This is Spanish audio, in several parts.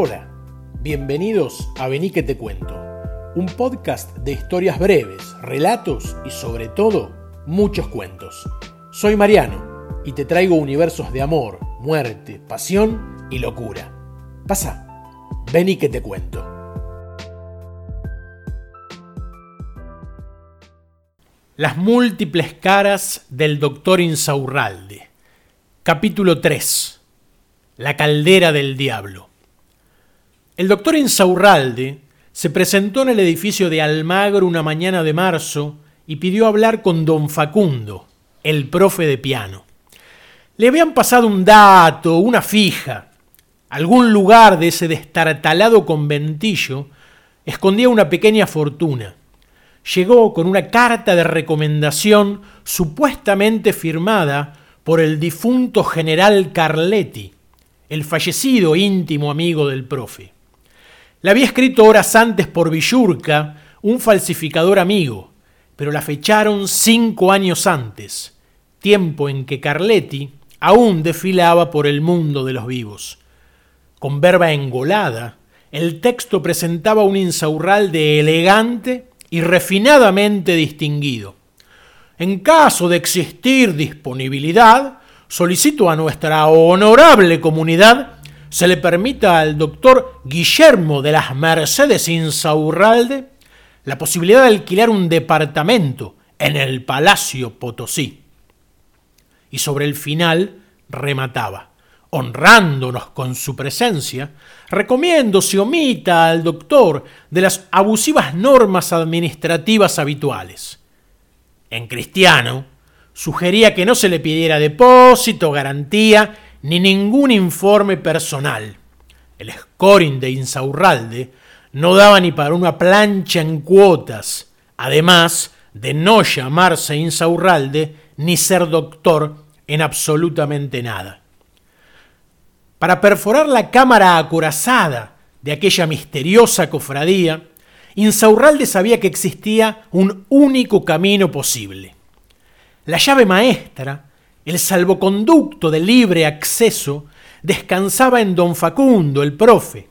Hola, bienvenidos a Vení que te cuento, un podcast de historias breves, relatos y sobre todo muchos cuentos. Soy Mariano y te traigo universos de amor, muerte, pasión y locura. Pasa, vení que te cuento. Las múltiples caras del doctor Insaurralde. Capítulo 3. La caldera del diablo. El doctor Insaurralde se presentó en el edificio de Almagro una mañana de marzo y pidió hablar con don Facundo, el profe de piano. Le habían pasado un dato, una fija. Algún lugar de ese destartalado conventillo escondía una pequeña fortuna llegó con una carta de recomendación supuestamente firmada por el difunto general Carletti, el fallecido íntimo amigo del profe. La había escrito horas antes por Villurca, un falsificador amigo, pero la fecharon cinco años antes, tiempo en que Carletti aún desfilaba por el mundo de los vivos. Con verba engolada, el texto presentaba un insaurralde elegante y refinadamente distinguido. En caso de existir disponibilidad, solicito a nuestra honorable comunidad se le permita al doctor Guillermo de las Mercedes Insaurralde la posibilidad de alquilar un departamento en el Palacio Potosí. Y sobre el final remataba honrándonos con su presencia, recomiendo se omita al doctor de las abusivas normas administrativas habituales. En cristiano, sugería que no se le pidiera depósito, garantía, ni ningún informe personal. El scoring de Insaurralde no daba ni para una plancha en cuotas, además de no llamarse Insaurralde ni ser doctor en absolutamente nada. Para perforar la cámara acorazada de aquella misteriosa cofradía, Insaurralde sabía que existía un único camino posible. La llave maestra, el salvoconducto de libre acceso, descansaba en don Facundo, el profe.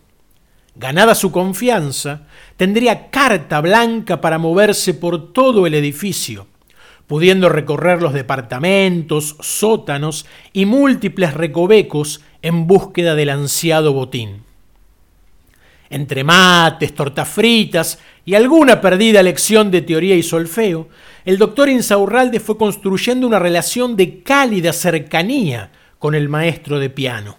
Ganada su confianza, tendría carta blanca para moverse por todo el edificio, pudiendo recorrer los departamentos, sótanos y múltiples recovecos en búsqueda del ansiado botín. Entre mates, tortas fritas y alguna perdida lección de teoría y solfeo, el doctor Insaurralde fue construyendo una relación de cálida cercanía con el maestro de piano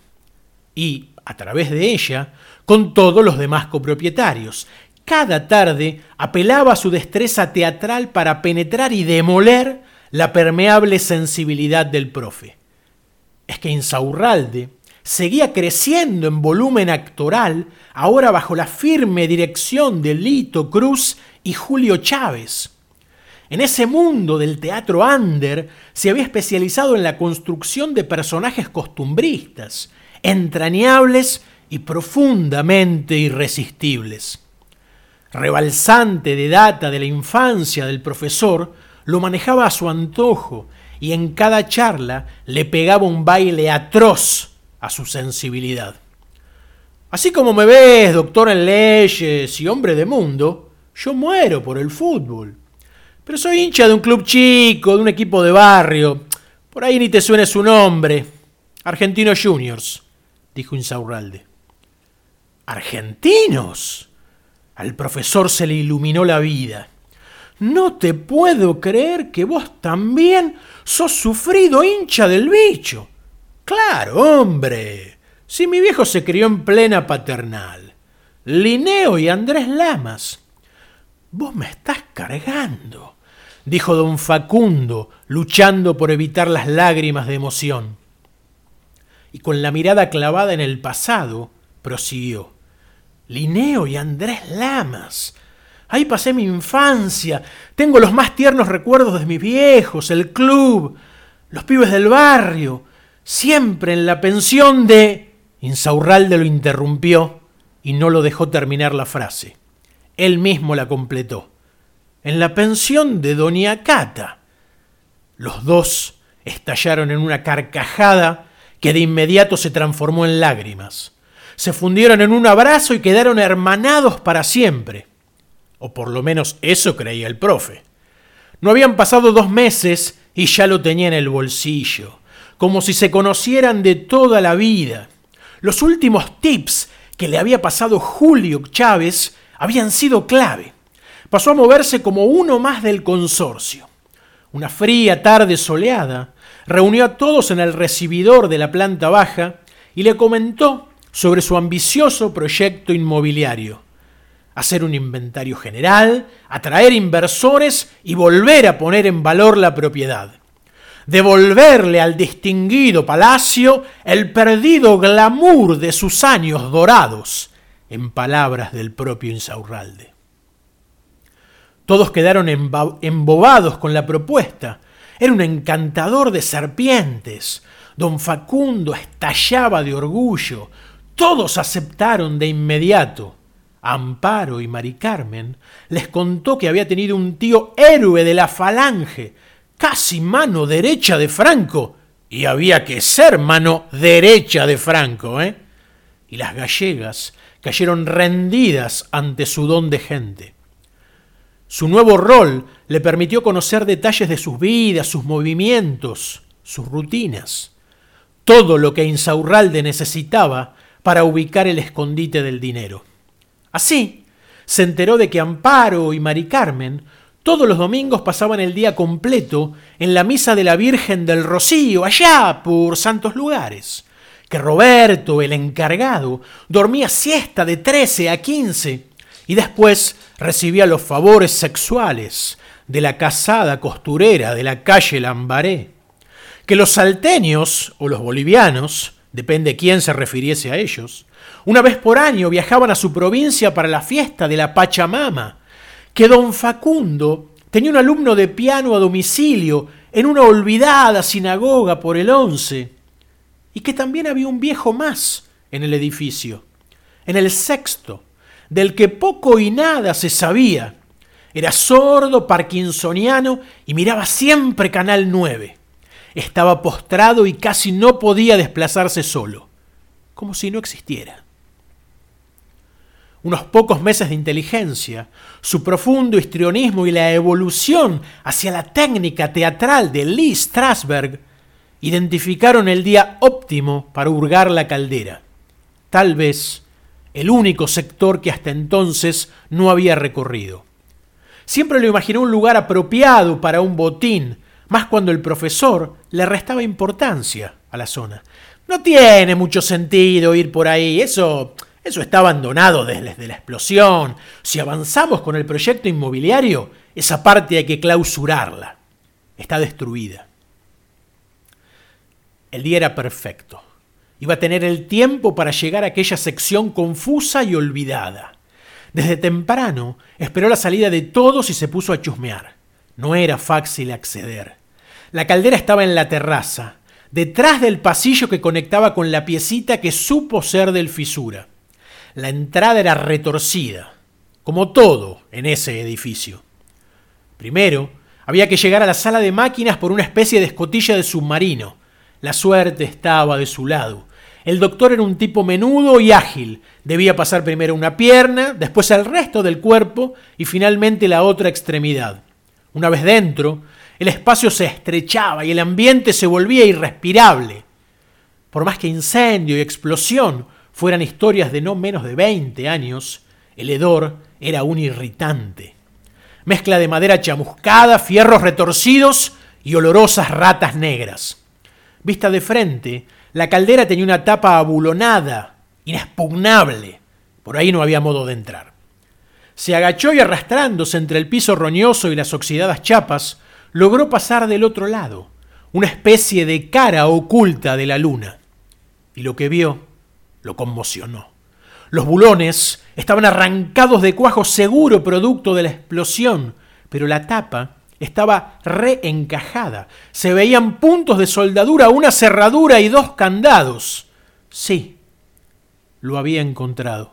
y, a través de ella, con todos los demás copropietarios. Cada tarde apelaba a su destreza teatral para penetrar y demoler la permeable sensibilidad del profe. Es que Insaurralde seguía creciendo en volumen actoral, ahora bajo la firme dirección de Lito Cruz y Julio Chávez. En ese mundo del teatro under se había especializado en la construcción de personajes costumbristas, entrañables y profundamente irresistibles. Rebalsante de data de la infancia del profesor, lo manejaba a su antojo y en cada charla le pegaba un baile atroz a su sensibilidad. Así como me ves, doctor en leyes y hombre de mundo, yo muero por el fútbol. Pero soy hincha de un club chico, de un equipo de barrio. Por ahí ni te suene su nombre. Argentinos Juniors, dijo Insaurralde. ¿Argentinos? Al profesor se le iluminó la vida. No te puedo creer que vos también sos sufrido hincha del bicho. Claro, hombre. Si mi viejo se crió en plena paternal. Linneo y Andrés Lamas. Vos me estás cargando, dijo don Facundo, luchando por evitar las lágrimas de emoción. Y con la mirada clavada en el pasado, prosiguió. Linneo y Andrés Lamas. Ahí pasé mi infancia. Tengo los más tiernos recuerdos de mis viejos, el club, los pibes del barrio, siempre en la pensión de... Insaurralde lo interrumpió y no lo dejó terminar la frase. Él mismo la completó. En la pensión de Doña Cata. Los dos estallaron en una carcajada que de inmediato se transformó en lágrimas. se fundieron en un abrazo y quedaron hermanados para siempre. O por lo menos eso creía el profe. No habían pasado dos meses y ya lo tenía en el bolsillo, como si se conocieran de toda la vida. Los últimos tips que le había pasado Julio Chávez habían sido clave. Pasó a moverse como uno más del consorcio. Una fría tarde soleada, reunió a todos en el recibidor de la planta baja y le comentó sobre su ambicioso proyecto inmobiliario. Hacer un inventario general, atraer inversores y volver a poner en valor la propiedad. Devolverle al distinguido palacio el perdido glamour de sus años dorados, en palabras del propio Insaurralde. Todos quedaron embobados con la propuesta. Era un encantador de serpientes. Don Facundo estallaba de orgullo. Todos aceptaron de inmediato. Amparo y Mari Carmen les contó que había tenido un tío héroe de la falange, casi mano derecha de Franco, y había que ser mano derecha de Franco, ¿eh? Y las gallegas cayeron rendidas ante su don de gente. Su nuevo rol le permitió conocer detalles de sus vidas, sus movimientos, sus rutinas, todo lo que Insaurralde necesitaba para ubicar el escondite del dinero. Así, se enteró de que Amparo y Mari Carmen todos los domingos pasaban el día completo en la misa de la Virgen del Rocío, allá por santos lugares, que Roberto, el encargado, dormía siesta de 13 a 15 y después recibía los favores sexuales de la casada costurera de la calle Lambaré, que los salteños o los bolivianos, depende quién se refiriese a ellos, una vez por año viajaban a su provincia para la fiesta de la Pachamama, que don Facundo tenía un alumno de piano a domicilio en una olvidada sinagoga por el once, y que también había un viejo más en el edificio, en el sexto, del que poco y nada se sabía. Era sordo, parkinsoniano y miraba siempre Canal 9. Estaba postrado y casi no podía desplazarse solo, como si no existiera. Unos pocos meses de inteligencia, su profundo histrionismo y la evolución hacia la técnica teatral de Lee Strasberg identificaron el día óptimo para hurgar la caldera. Tal vez el único sector que hasta entonces no había recorrido. Siempre lo imaginó un lugar apropiado para un botín, más cuando el profesor le restaba importancia a la zona. No tiene mucho sentido ir por ahí, eso, eso está abandonado desde la explosión. Si avanzamos con el proyecto inmobiliario, esa parte hay que clausurarla. Está destruida. El día era perfecto. Iba a tener el tiempo para llegar a aquella sección confusa y olvidada. Desde temprano esperó la salida de todos y se puso a chusmear. No era fácil acceder. La caldera estaba en la terraza, detrás del pasillo que conectaba con la piecita que supo ser del fisura. La entrada era retorcida, como todo en ese edificio. Primero, había que llegar a la sala de máquinas por una especie de escotilla de submarino. La suerte estaba de su lado. El doctor era un tipo menudo y ágil. Debía pasar primero una pierna, después el resto del cuerpo y finalmente la otra extremidad. Una vez dentro, el espacio se estrechaba y el ambiente se volvía irrespirable. Por más que incendio y explosión fueran historias de no menos de 20 años, el hedor era un irritante. Mezcla de madera chamuscada, fierros retorcidos y olorosas ratas negras. Vista de frente, la caldera tenía una tapa abulonada, inexpugnable. Por ahí no había modo de entrar. Se agachó y arrastrándose entre el piso roñoso y las oxidadas chapas, logró pasar del otro lado, una especie de cara oculta de la luna. Y lo que vio lo conmocionó. Los bulones estaban arrancados de cuajo seguro producto de la explosión, pero la tapa estaba reencajada. Se veían puntos de soldadura, una cerradura y dos candados. Sí, lo había encontrado.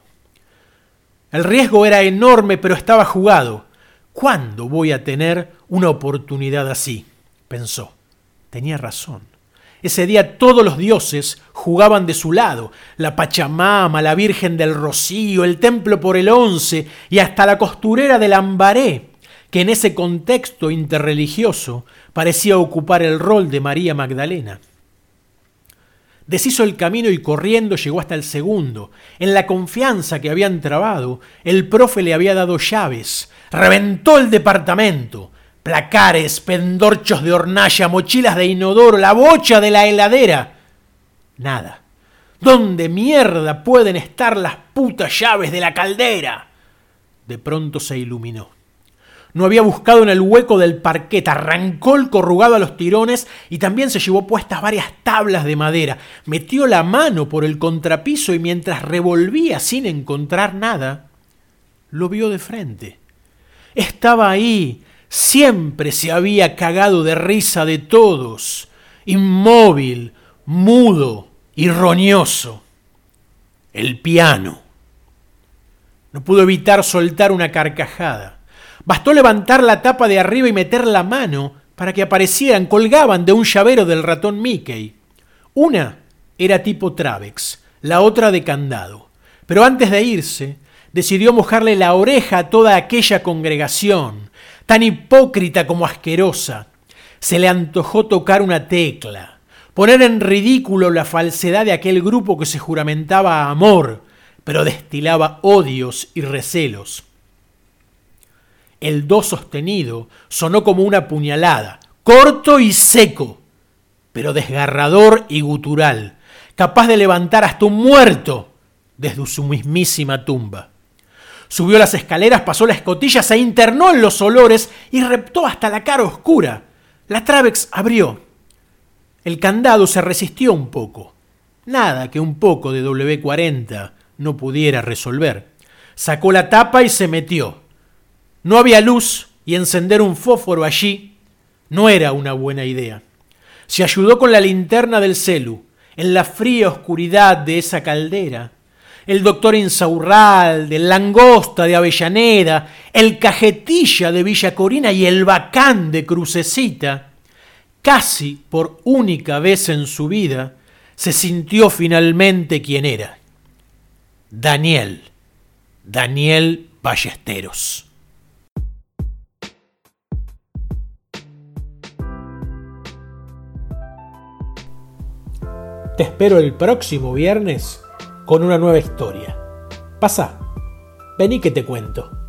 El riesgo era enorme, pero estaba jugado. ¿Cuándo voy a tener una oportunidad así? pensó. Tenía razón. Ese día todos los dioses jugaban de su lado, la Pachamama, la Virgen del Rocío, el Templo por el Once y hasta la costurera del Ambaré, que en ese contexto interreligioso parecía ocupar el rol de María Magdalena. Deshizo el camino y corriendo llegó hasta el segundo. En la confianza que habían trabado, el profe le había dado llaves. Reventó el departamento. Placares, pendorchos de hornalla, mochilas de inodoro, la bocha de la heladera. Nada. ¿Dónde mierda pueden estar las putas llaves de la caldera? De pronto se iluminó. No había buscado en el hueco del parquet, arrancó el corrugado a los tirones y también se llevó puestas varias tablas de madera. Metió la mano por el contrapiso y mientras revolvía sin encontrar nada, lo vio de frente. Estaba ahí, siempre se había cagado de risa de todos, inmóvil, mudo y roñoso. El piano. No pudo evitar soltar una carcajada. Bastó levantar la tapa de arriba y meter la mano para que aparecieran, colgaban de un llavero del ratón Mickey. Una era tipo Travex, la otra de candado. Pero antes de irse, decidió mojarle la oreja a toda aquella congregación, tan hipócrita como asquerosa. Se le antojó tocar una tecla, poner en ridículo la falsedad de aquel grupo que se juramentaba amor, pero destilaba odios y recelos. El do sostenido sonó como una puñalada, corto y seco, pero desgarrador y gutural, capaz de levantar hasta un muerto desde su mismísima tumba. Subió las escaleras, pasó la escotilla, se internó en los olores y reptó hasta la cara oscura. La Travex abrió. El candado se resistió un poco. Nada que un poco de W40 no pudiera resolver. Sacó la tapa y se metió. No había luz y encender un fósforo allí no era una buena idea. Se ayudó con la linterna del celu, en la fría oscuridad de esa caldera. El doctor Insaurralde, el Langosta de Avellaneda, el Cajetilla de Villa Corina y el Bacán de Crucecita, casi por única vez en su vida, se sintió finalmente quien era. Daniel, Daniel Ballesteros. Te espero el próximo viernes con una nueva historia. Pasa, vení que te cuento.